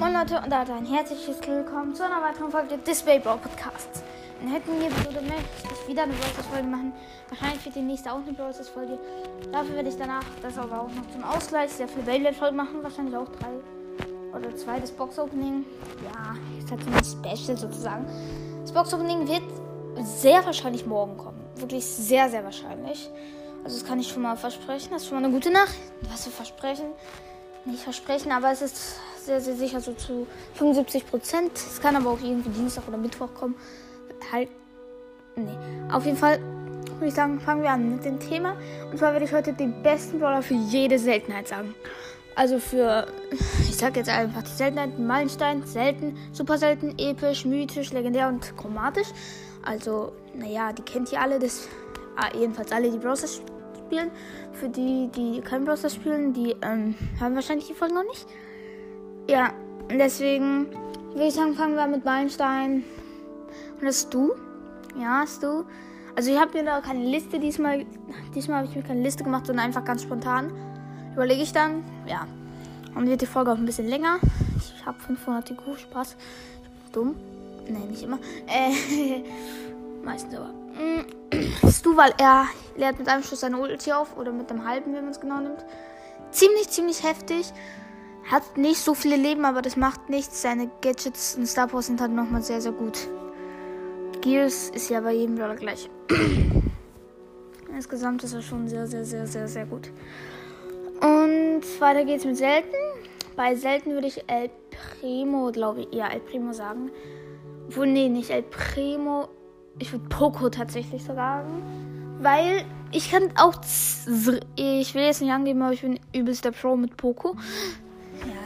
Moin Leute und damit ein herzliches Willkommen zu einer weiteren Folge des Brawl Podcasts. In hätten wir würde ich wieder eine Brawl Folge machen. Wahrscheinlich wird die nächste auch eine Brawl Folge. Dafür werde ich danach das aber auch noch zum Ausgleich sehr viel Beyblade Folgen machen. Wahrscheinlich auch drei oder zwei das Box Opening. Ja, halt so ein Special sozusagen. Das Box Opening wird sehr wahrscheinlich morgen kommen. Wirklich sehr, sehr wahrscheinlich. Also das kann ich schon mal versprechen. Das ist schon mal eine gute Nacht. Was für Versprechen nicht versprechen, aber es ist sehr, sehr sicher so zu 75 Prozent. Es kann aber auch irgendwie Dienstag oder Mittwoch kommen. Halt, nee. Auf jeden Fall würde ich sagen, fangen wir an mit dem Thema. Und zwar werde ich heute den besten Brawler für jede Seltenheit sagen. Also für, ich sag jetzt einfach die Seltenheiten, Meilenstein, selten, super selten, episch, mythisch, legendär und chromatisch. Also, naja, die kennt ihr alle, das, ah, jedenfalls alle, die Browser spielen. Für die, die kein Browser spielen, die ähm, haben wahrscheinlich die Folge noch nicht. Ja, deswegen würde ich sagen, fangen wir mit Meilenstein. Und das ist du. Ja, hast du. Also ich habe mir da keine Liste diesmal. Diesmal habe ich mir keine Liste gemacht, sondern einfach ganz spontan. Überlege ich dann. Ja. Und wird die Folge auch ein bisschen länger. Ich habe 500 IQ. Spaß. Dumm. Nee, nicht immer. Äh, meistens aber. Stu, weil er leert mit einem Schuss seine Ulti auf. Oder mit einem halben, wenn man es genau nimmt. Ziemlich, ziemlich heftig. Hat nicht so viele Leben, aber das macht nichts. Seine Gadgets und Star Wars sind halt nochmal sehr, sehr gut. Gears ist ja bei jedem Brawler gleich. Insgesamt ist er schon sehr, sehr, sehr, sehr, sehr gut. Und weiter geht's mit Selten. Bei Selten würde ich El Primo, glaube ich, ja, El Primo sagen. Obwohl, nee, nicht El Primo. Ich würde Poco tatsächlich sagen. Weil ich kann auch. Ich will jetzt nicht angeben, aber ich bin übelster Pro mit Poco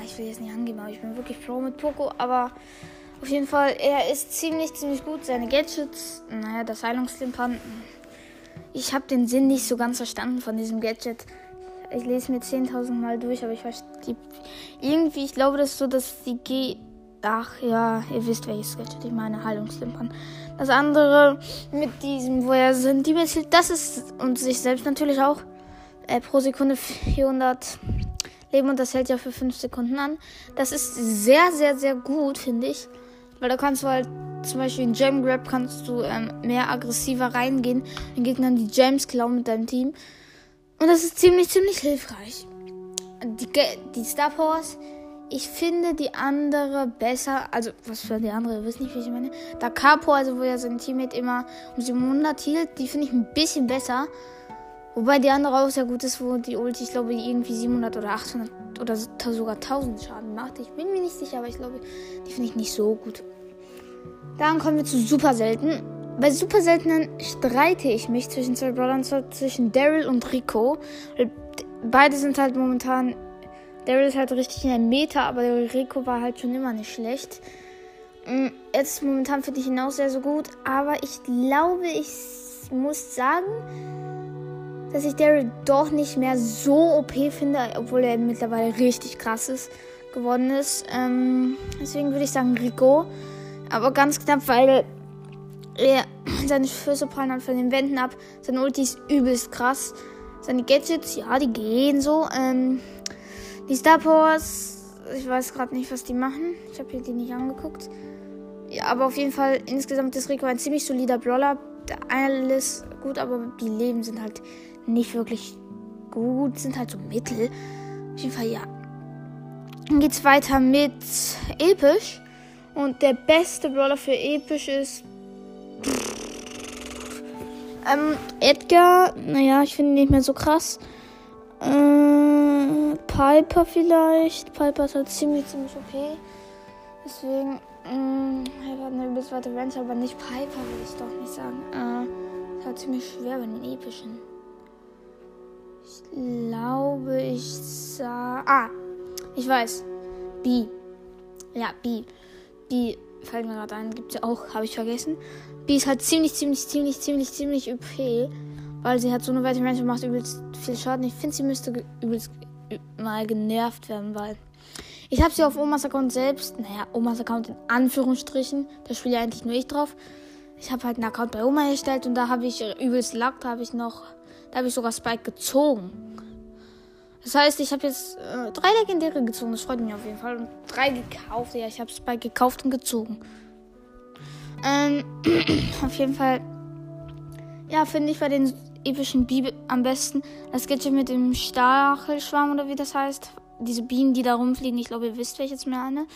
ich will jetzt nicht angeben, aber ich bin wirklich Pro mit Poco. Aber auf jeden Fall, er ist ziemlich, ziemlich gut. Seine Gadgets, naja, das Heilungslimpern. Ich habe den Sinn nicht so ganz verstanden von diesem Gadget. Ich lese mir 10.000 Mal durch, aber ich verstehe. Irgendwie, ich glaube, das ist so, dass die G. Ach ja, ihr wisst welches Gadget ich meine, Heilungslimpern. Das andere mit diesem, wo er sind, die das ist und sich selbst natürlich auch. Äh, pro Sekunde 400 Leben und das hält ja für 5 Sekunden an. Das ist sehr, sehr, sehr gut, finde ich. Weil da kannst du halt zum Beispiel in Gem Grab kannst du ähm, mehr aggressiver reingehen, den Gegnern die Gems klauen mit deinem Team. Und das ist ziemlich, ziemlich hilfreich. Die, die Star Powers, ich finde die andere besser. Also, was für die andere, ihr wisst nicht, wie ich meine. Da Capo, also wo ja sein Teammate immer um 700 hielt, die finde ich ein bisschen besser. Wobei die andere auch sehr gut ist, wo die Ulti, ich glaube, irgendwie 700 oder 800 oder sogar 1000 Schaden macht. Ich bin mir nicht sicher, aber ich glaube, die finde ich nicht so gut. Dann kommen wir zu super selten. Bei super seltenen streite ich mich zwischen zwei Brawlern, zwischen Daryl und Rico. Beide sind halt momentan. Daryl ist halt richtig in der Meta, aber Rico war halt schon immer nicht schlecht. Mm, jetzt momentan finde ich ihn auch sehr, sehr gut, aber ich glaube, ich muss sagen, dass ich Daryl doch nicht mehr so OP finde, obwohl er mittlerweile richtig krass ist, geworden ist. Ähm, deswegen würde ich sagen Rico. Aber ganz knapp, weil er seine Füße prallen dann von den Wänden ab. Seine Ulti ist übelst krass. Seine Gadgets, ja, die gehen so. Ähm, die Star Powers, ich weiß gerade nicht, was die machen. Ich habe hier die nicht angeguckt. Ja, aber auf jeden Fall, insgesamt ist Rico ein ziemlich solider Brawler. Alles gut, aber die Leben sind halt nicht wirklich gut, sind halt so mittel. Auf jeden Fall ja. Dann geht's weiter mit episch. Und der beste Brawler für episch ist. Ähm, Edgar, naja, ich finde ihn nicht mehr so krass. Äh, Piper vielleicht. Piper ist halt ziemlich, ziemlich okay. Deswegen, ähm, er hat eine übelst weite Range, aber nicht Piper, würde ich doch nicht sagen. Äh, ist halt ziemlich schwer bei den epischen. Ich glaube, ich sah. Ah, ich weiß. B. Ja, B. B fällt mir gerade ein, gibt es ja auch, habe ich vergessen. B ist halt ziemlich, ziemlich, ziemlich, ziemlich, ziemlich OP, weil sie hat so eine weite Range und macht übelst viel Schaden. Ich finde, sie müsste übelst mal genervt werden, weil ich habe sie auf Omas Account selbst, naja, Omas Account in Anführungsstrichen, da spiele ja eigentlich nur ich drauf. Ich habe halt einen Account bei Oma erstellt und da habe ich übelst Lack, habe ich noch da habe ich sogar Spike gezogen. Das heißt, ich habe jetzt äh, drei legendäre gezogen. Das freut mich auf jeden Fall. Und drei gekauft. Ja, ich habe bei gekauft und gezogen. Ähm, auf jeden Fall. Ja, finde ich bei den epischen Bibel am besten. Das Gadget mit dem Stachelschwarm oder wie das heißt. Diese Bienen, die da rumfliegen. Ich glaube, ihr wisst, welches mir eine.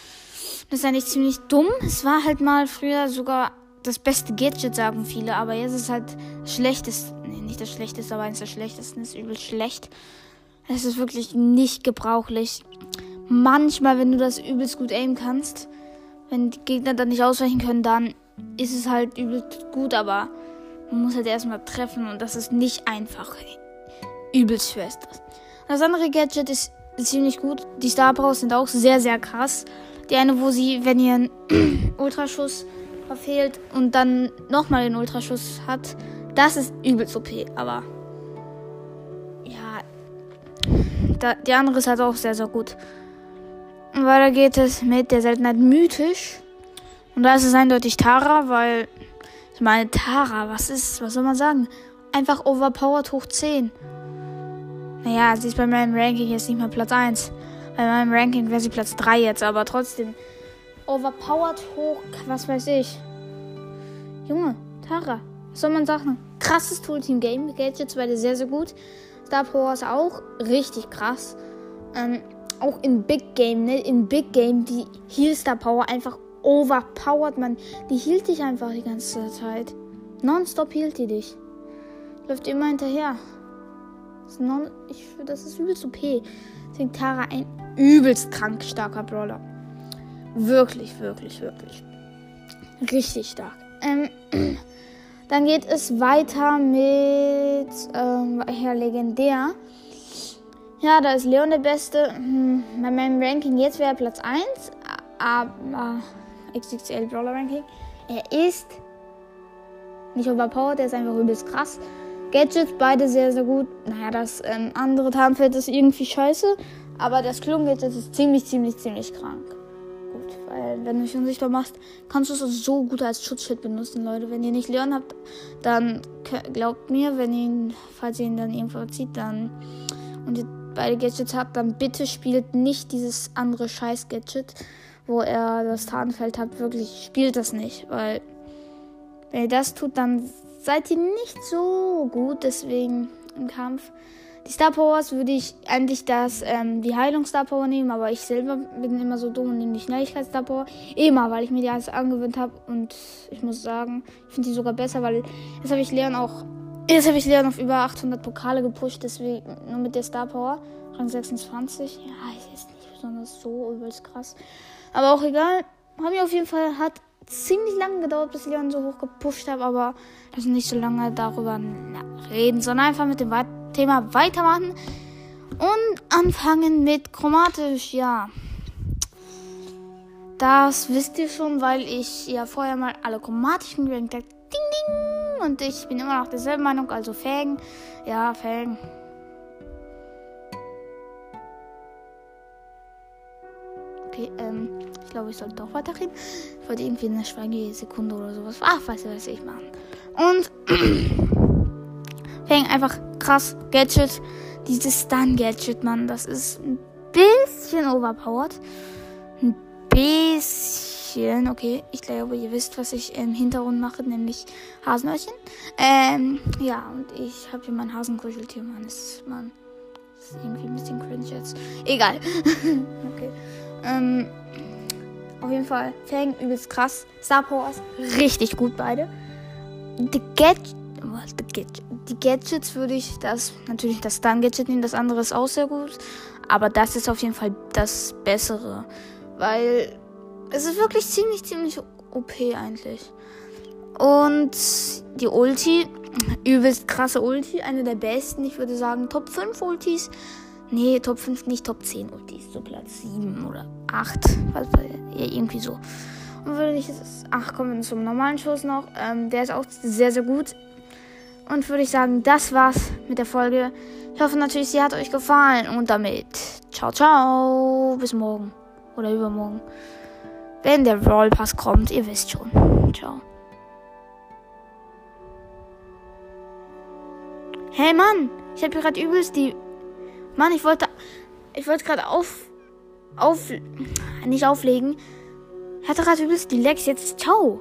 Das ist eigentlich ziemlich dumm. Es war halt mal früher sogar das beste Gadget, sagen viele. Aber jetzt ist halt das schlechteste. Nee, nicht das schlechteste, aber eins der schlechtesten. Das ist übel schlecht. Es ist wirklich nicht gebrauchlich. Manchmal, wenn du das übelst gut aimen kannst, wenn die Gegner dann nicht ausweichen können, dann ist es halt übelst gut, aber man muss halt erstmal treffen und das ist nicht einfach. Übelst fest. Das andere Gadget ist ziemlich gut. Die Star Powers sind auch sehr, sehr krass. Die eine, wo sie, wenn ihr einen Ultraschuss verfehlt und dann nochmal den Ultraschuss hat, das ist übelst OP, aber da, die andere ist halt auch sehr, sehr gut. Und weiter geht es mit der Seltenheit mythisch. Und da ist es eindeutig Tara, weil ich meine, Tara, was ist, was soll man sagen? Einfach overpowered hoch 10. Naja, sie ist bei meinem Ranking jetzt nicht mehr Platz 1. Bei meinem Ranking wäre sie Platz 3 jetzt, aber trotzdem. Overpowered hoch, was weiß ich. Junge, Tara, was soll man sagen? Krasses Tool Team Game. Gadgets beide sehr, sehr gut. Star Power ist auch richtig krass. Ähm, auch in Big Game, ne? In Big Game, die Heal Star Power einfach overpowered, man. Die hielt dich einfach die ganze Zeit. Nonstop hielt die dich. Läuft immer hinterher. Das non ich, das ist übelst OP. Deswegen Tara ein übelst krank starker Brawler. Wirklich, wirklich, wirklich. Richtig stark. Ähm, Dann geht es weiter mit ähm, legendär. Ja, da ist Leon der Beste. Hm, bei meinem Ranking jetzt wäre er Platz 1. Aber XXL Brawler Ranking. Er ist nicht overpowered, er ist einfach übelst krass. Gadgets, beide sehr, sehr gut. Naja, das ähm, andere Tarnfeld ist irgendwie scheiße. Aber das Klon-Gadget ist ziemlich, ziemlich, ziemlich krank. Weil wenn du dich unsichtbar machst, kannst du es so gut als Schutzschild benutzen, Leute. Wenn ihr nicht Leon habt, dann glaubt mir, wenn ihr falls ihr ihn dann irgendwo zieht, dann und ihr beide Gadgets habt, dann bitte spielt nicht dieses andere Scheiß-Gadget, wo er das Tarnfeld hat. Wirklich, spielt das nicht, weil wenn ihr das tut, dann seid ihr nicht so gut deswegen im Kampf. Die Star Powers würde ich eigentlich das, ähm, die Heilung Star Power nehmen, aber ich selber bin immer so dumm und nehme die Schnelligkeit Star Power. Immer, weil ich mir die alles angewöhnt habe und ich muss sagen, ich finde die sogar besser, weil jetzt habe ich Leon auch, jetzt habe ich Leon auf über 800 Pokale gepusht, deswegen nur mit der Star Power. Rang 26. Ja, ist nicht besonders so übelst krass. Aber auch egal. Habe ich auf jeden Fall, hat ziemlich lange gedauert, bis Leon so hoch gepusht habe, aber uns nicht so lange darüber reden, sondern einfach mit dem weiteren Thema weitermachen und anfangen mit chromatisch. Ja, das wisst ihr schon, weil ich ja vorher mal alle chromatischen gerankt habe. Ding, ding. Und ich bin immer noch derselben Meinung, also Fägen. Ja, Fägen. Okay, ähm, ich glaube, ich sollte doch weiterreden. Ich wollte irgendwie eine Schweigesekunde oder sowas. Ach, weiß ich, was ich machen. Und Fägen einfach krass. Gadget. Dieses Stun-Gadget, Mann. Das ist ein bisschen overpowered. Ein bisschen. Okay, ich glaube, ihr wisst, was ich im Hintergrund mache, nämlich Hasenöhrchen. Ähm, ja, und ich habe hier mein Hasenkuscheltier, Mann. Das ist, Mann. Das ist irgendwie ein bisschen cringe jetzt. Egal. okay. Ähm, auf jeden Fall. Fang übelst krass. Star Powers richtig gut beide. The Gadget die Gadgets würde ich das natürlich das Stun-Gadget nehmen, das andere ist auch sehr gut. Aber das ist auf jeden Fall das Bessere. Weil es ist wirklich ziemlich, ziemlich OP eigentlich. Und die Ulti, übelst krasse Ulti, eine der besten. Ich würde sagen Top 5 Ultis. Nee, Top 5 nicht, Top 10 Ultis. So Platz 7 oder 8. Also, ja, irgendwie so. Und würde ich jetzt. Ach, kommen zum normalen Schuss noch. Ähm, der ist auch sehr, sehr gut. Und würde ich sagen, das war's mit der Folge. Ich hoffe natürlich, sie hat euch gefallen. Und damit, ciao, ciao. Bis morgen. Oder übermorgen. Wenn der Pass kommt, ihr wisst schon. Ciao. Hey Mann, ich habe gerade übelst die Mann, ich wollte. Ich wollte gerade auf. Auf. Nicht auflegen. Ich hatte gerade übelst die Lex. Jetzt ciao.